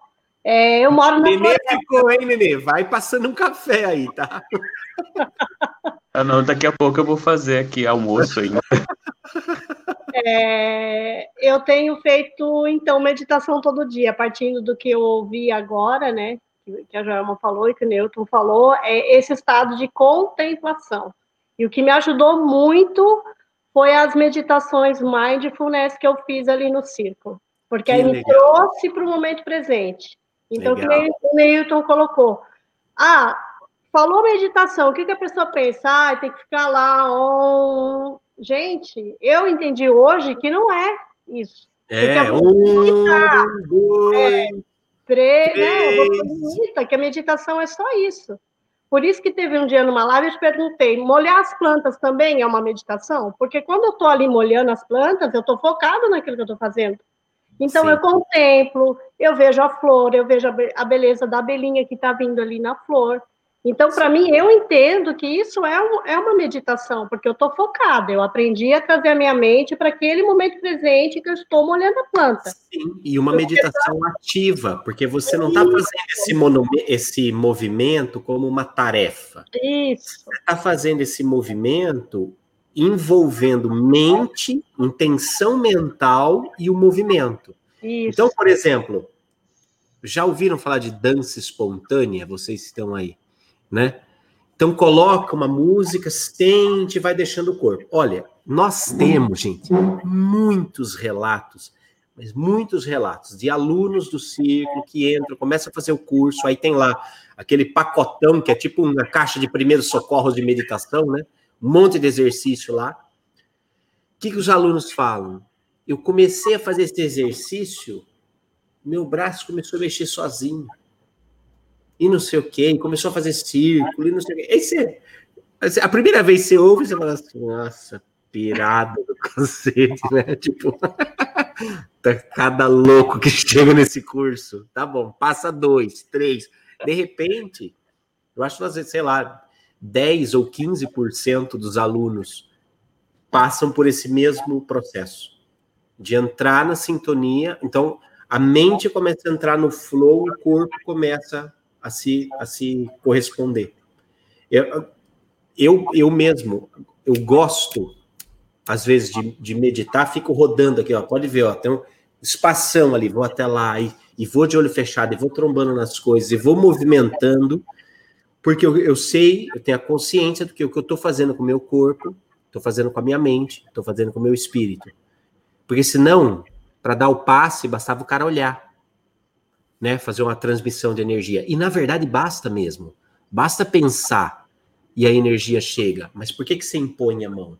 é, eu moro na Nenê floresta. ficou, hein, Nenê? Vai passando um café aí, tá? Ah, não, daqui a pouco eu vou fazer aqui almoço ainda. É, eu tenho feito, então, meditação todo dia, partindo do que eu ouvi agora, né? Que a Joelma falou e que o Newton falou, é esse estado de contemplação. E o que me ajudou muito foi as meditações mindfulness que eu fiz ali no circo. Porque que aí legal. me trouxe para o momento presente. Então, Legal. que o Neilton colocou. Ah, falou meditação, o que, que a pessoa pensa? Ah, tem que ficar lá. Oh. Gente, eu entendi hoje que não é isso. É, um, dois, é, três, né? que a meditação é só isso. Por isso que teve um dia numa live, eu te perguntei, molhar as plantas também é uma meditação? Porque quando eu estou ali molhando as plantas, eu estou focado naquilo que eu estou fazendo. Então Sim. eu contemplo, eu vejo a flor, eu vejo a beleza da abelhinha que está vindo ali na flor. Então, para mim, eu entendo que isso é, um, é uma meditação, porque eu estou focada, eu aprendi a trazer a minha mente para aquele momento presente que eu estou molhando a planta. Sim, e uma meditação ativa, porque você não está fazendo esse, esse movimento como uma tarefa. Isso. Você está fazendo esse movimento envolvendo mente, intenção mental e o movimento. Isso. Então, por exemplo, já ouviram falar de dança espontânea? Vocês estão aí, né? Então coloca uma música, sente, vai deixando o corpo. Olha, nós temos, gente, muitos relatos, mas muitos relatos de alunos do círculo que entram, começam a fazer o curso, aí tem lá aquele pacotão que é tipo uma caixa de primeiros socorros de meditação, né? um monte de exercício lá. O que, que os alunos falam? Eu comecei a fazer esse exercício, meu braço começou a mexer sozinho. E não sei o quê, começou a fazer círculo, e não sei o quê. A primeira vez que você ouve, você fala assim, nossa, pirada do cacete, né? Tipo, tá cada louco que chega nesse curso. Tá bom, passa dois, três. De repente, eu acho que, sei lá, 10 ou 15% dos alunos passam por esse mesmo processo de entrar na sintonia. Então, a mente começa a entrar no flow, o corpo começa a se, a se corresponder. Eu, eu, eu mesmo, eu gosto, às vezes, de, de meditar, fico rodando aqui, ó, pode ver, ó, tem um espação ali, vou até lá e, e vou de olho fechado, e vou trombando nas coisas, e vou movimentando, porque eu, eu sei, eu tenho a consciência do que o que eu estou fazendo com o meu corpo, estou fazendo com a minha mente, estou fazendo com o meu espírito. Porque senão, para dar o passe, bastava o cara olhar, né? Fazer uma transmissão de energia. E na verdade basta mesmo. Basta pensar e a energia chega. Mas por que, que você impõe a mão?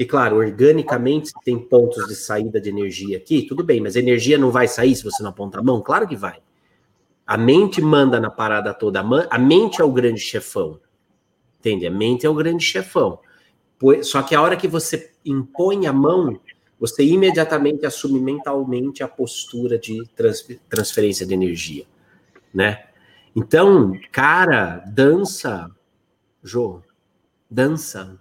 que, claro, organicamente tem pontos de saída de energia aqui, tudo bem, mas energia não vai sair se você não apontar a mão? Claro que vai. A mente manda na parada toda. A mente é o grande chefão. Entende? A mente é o grande chefão. Só que a hora que você impõe a mão, você imediatamente assume mentalmente a postura de transferência de energia, né? Então, cara, dança, Jô, dança,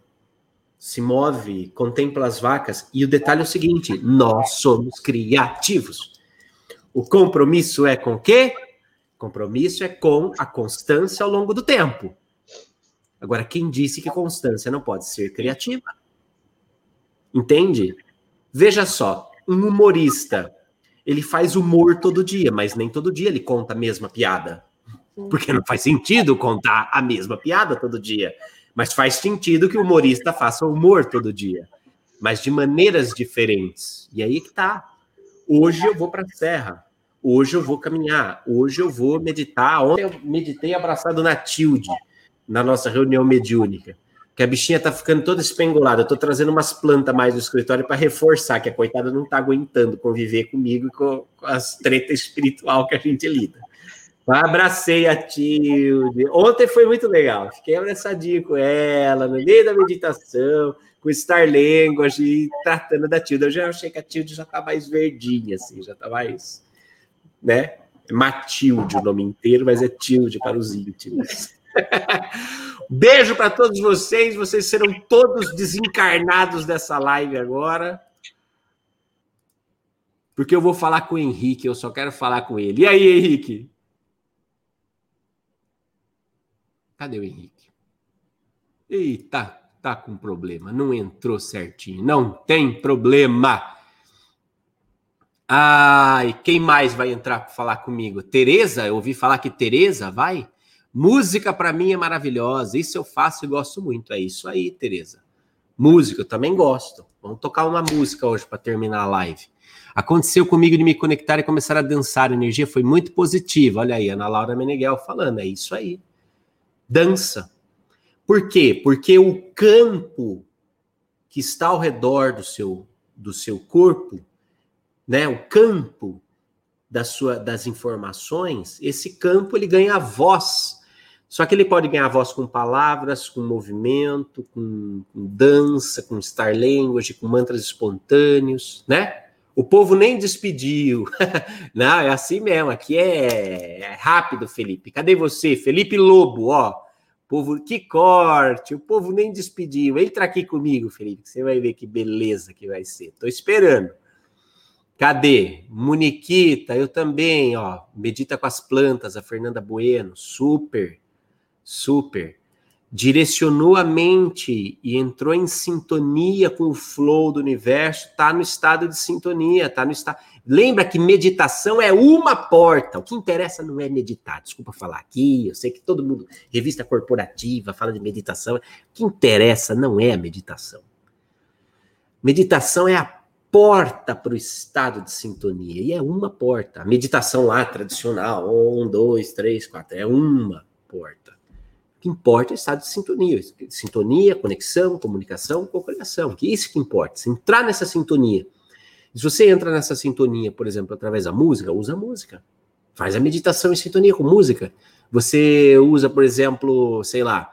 se move, contempla as vacas. E o detalhe é o seguinte: nós somos criativos. O compromisso é com o quê? Compromisso é com a constância ao longo do tempo. Agora, quem disse que constância não pode ser criativa? Entende? Veja só, um humorista, ele faz humor todo dia, mas nem todo dia ele conta a mesma piada. Porque não faz sentido contar a mesma piada todo dia. Mas faz sentido que o humorista faça humor todo dia. Mas de maneiras diferentes. E aí que tá. Hoje eu vou para a serra. Hoje eu vou caminhar, hoje eu vou meditar. Ontem eu meditei abraçado na Tilde, na nossa reunião mediúnica. Que a bichinha tá ficando toda espengolada. Eu tô trazendo umas plantas mais do escritório para reforçar que a coitada não tá aguentando conviver comigo e com, com as tretas espiritual que a gente lida. Abracei a Tilde. Ontem foi muito legal. Fiquei abraçadinho com ela, no meio da meditação, com Star Language, tratando da Tilde. Eu já achei que a Tilde já tá mais verdinha, assim, já tá mais né? Matilde o nome inteiro, mas é Tilde para os íntimos. Beijo para todos vocês, vocês serão todos desencarnados dessa live agora. Porque eu vou falar com o Henrique, eu só quero falar com ele. E aí, Henrique? Cadê o Henrique? Eita, tá, com problema, não entrou certinho. Não tem problema. Ai, quem mais vai entrar para falar comigo? Tereza? Eu ouvi falar que Tereza vai? Música para mim é maravilhosa. Isso eu faço e gosto muito. É isso aí, Tereza. Música, eu também gosto. Vamos tocar uma música hoje para terminar a live. Aconteceu comigo de me conectar e começar a dançar. A energia foi muito positiva. Olha aí, Ana Laura Meneghel falando. É isso aí. Dança. Por quê? Porque o campo que está ao redor do seu, do seu corpo né, o campo da sua, das informações, esse campo ele ganha voz. Só que ele pode ganhar voz com palavras, com movimento, com, com dança, com star language, com mantras espontâneos, né? O povo nem despediu. Não, é assim mesmo. Aqui é, é rápido, Felipe. Cadê você? Felipe Lobo, ó. Povo, que corte. O povo nem despediu. Entra aqui comigo, Felipe, você vai ver que beleza que vai ser. Tô esperando. Cadê? Muniquita, eu também, ó. Medita com as plantas, a Fernanda Bueno, super, super. Direcionou a mente e entrou em sintonia com o flow do universo, tá no estado de sintonia, tá no estado. Lembra que meditação é uma porta. O que interessa não é meditar. Desculpa falar aqui, eu sei que todo mundo, revista corporativa, fala de meditação. O que interessa não é a meditação. Meditação é a porta para o estado de sintonia. E é uma porta. A meditação lá tradicional, um, dois, três, quatro, é uma porta. O que importa é o estado de sintonia. Sintonia, conexão, comunicação, cocriação. Que é isso que importa. Se entrar nessa sintonia. Se você entra nessa sintonia, por exemplo, através da música, usa a música. Faz a meditação em sintonia com música. Você usa, por exemplo, sei lá,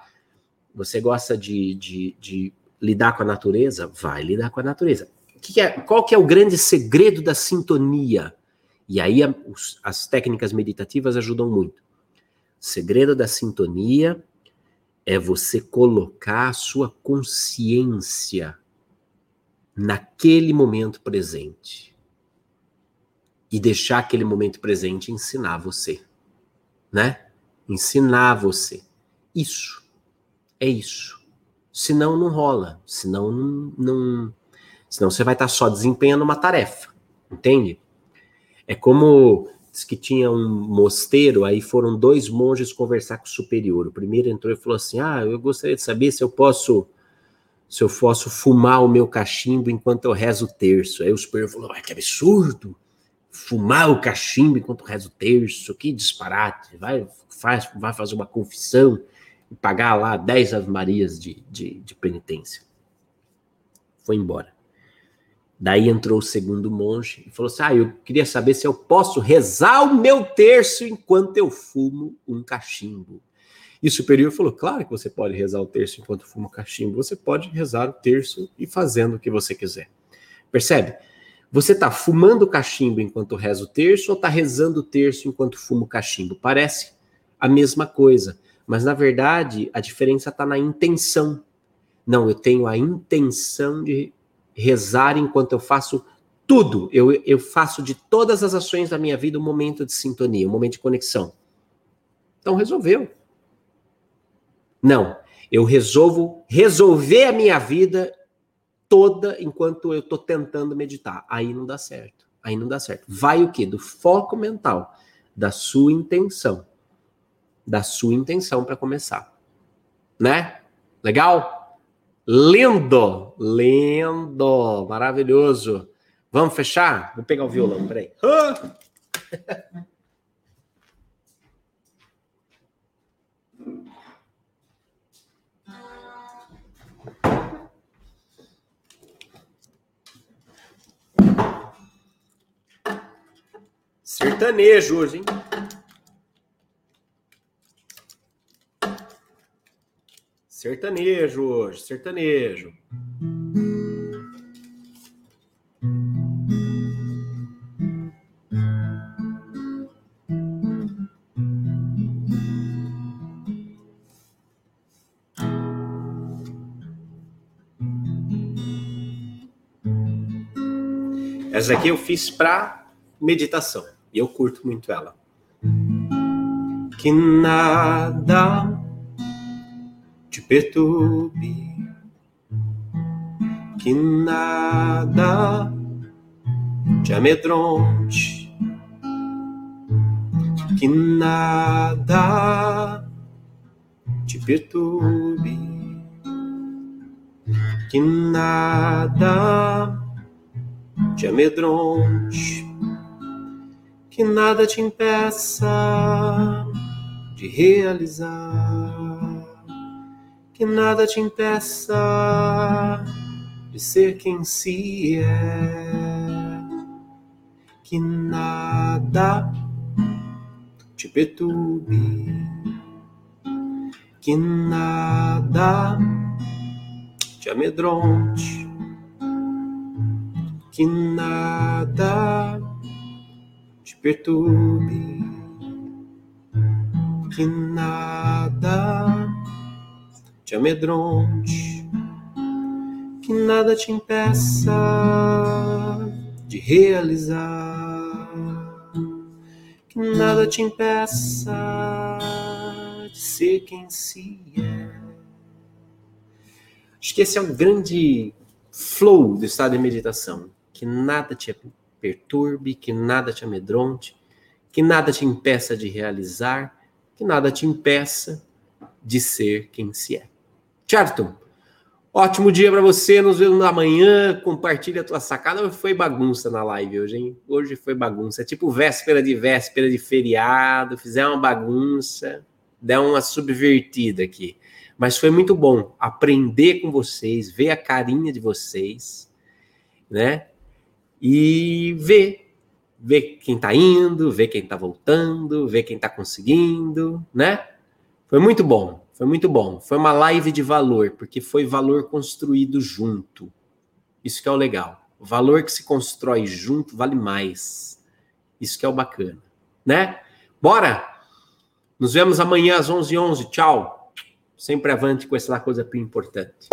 você gosta de, de, de lidar com a natureza? Vai lidar com a natureza que é, qual que é o grande segredo da sintonia? E aí a, os, as técnicas meditativas ajudam muito. Segredo da sintonia é você colocar a sua consciência naquele momento presente e deixar aquele momento presente ensinar você, né? Ensinar você. Isso. É isso. Senão não rola, senão não, não Senão você vai estar só desempenhando uma tarefa, entende? É como diz que tinha um mosteiro, aí foram dois monges conversar com o superior. O primeiro entrou e falou assim: "Ah, eu gostaria de saber se eu posso se eu posso fumar o meu cachimbo enquanto eu rezo o terço". Aí o superior falou: "Ah, que absurdo! Fumar o cachimbo enquanto rezo o terço, que disparate! Vai faz, vai fazer uma confissão e pagar lá 10 Ave Marias de, de, de penitência". foi embora. Daí entrou o segundo monge e falou assim: Ah, eu queria saber se eu posso rezar o meu terço enquanto eu fumo um cachimbo. E o superior falou: Claro que você pode rezar o terço enquanto fuma um cachimbo. Você pode rezar o terço e fazendo o que você quiser. Percebe? Você está fumando cachimbo enquanto reza o terço ou está rezando o terço enquanto fuma o cachimbo? Parece a mesma coisa, mas na verdade a diferença está na intenção. Não, eu tenho a intenção de rezar enquanto eu faço tudo. Eu, eu faço de todas as ações da minha vida um momento de sintonia, um momento de conexão. Então resolveu. Não, eu resolvo resolver a minha vida toda enquanto eu estou tentando meditar. Aí não dá certo. Aí não dá certo. Vai o quê? Do foco mental, da sua intenção. Da sua intenção para começar. Né? Legal? Lindo, lindo, maravilhoso. Vamos fechar? Vou pegar o violão, peraí. Sertanejo hoje, hein? Sertanejo hoje, sertanejo. Essa aqui eu fiz para meditação e eu curto muito ela. Que nada perturbe, que nada te amedronte, que nada te perturbe, que nada te amedronte, que nada te impeça de realizar que nada te impeça de ser quem se é, que nada te perturbe, que nada te amedronte, que nada te perturbe, que nada te amedronte, que nada te impeça de realizar, que nada te impeça de ser quem se é. Acho que esse é um grande flow do estado de meditação, que nada te perturbe, que nada te amedronte, que nada te impeça de realizar, que nada te impeça de ser quem se é. Certo? Ótimo dia para você. Nos vemos amanhã. Compartilha a tua sacada. Foi bagunça na live hoje, hein? Hoje foi bagunça. É tipo véspera de véspera de feriado. Fizer uma bagunça. Der uma subvertida aqui. Mas foi muito bom aprender com vocês, ver a carinha de vocês, né? E ver. Ver quem tá indo, ver quem tá voltando, ver quem tá conseguindo, né? Foi muito bom. Foi muito bom. Foi uma live de valor, porque foi valor construído junto. Isso que é o legal. O valor que se constrói junto vale mais. Isso que é o bacana, né? Bora! Nos vemos amanhã às 11h11. 11. Tchau. Sempre avante com essa coisa importante.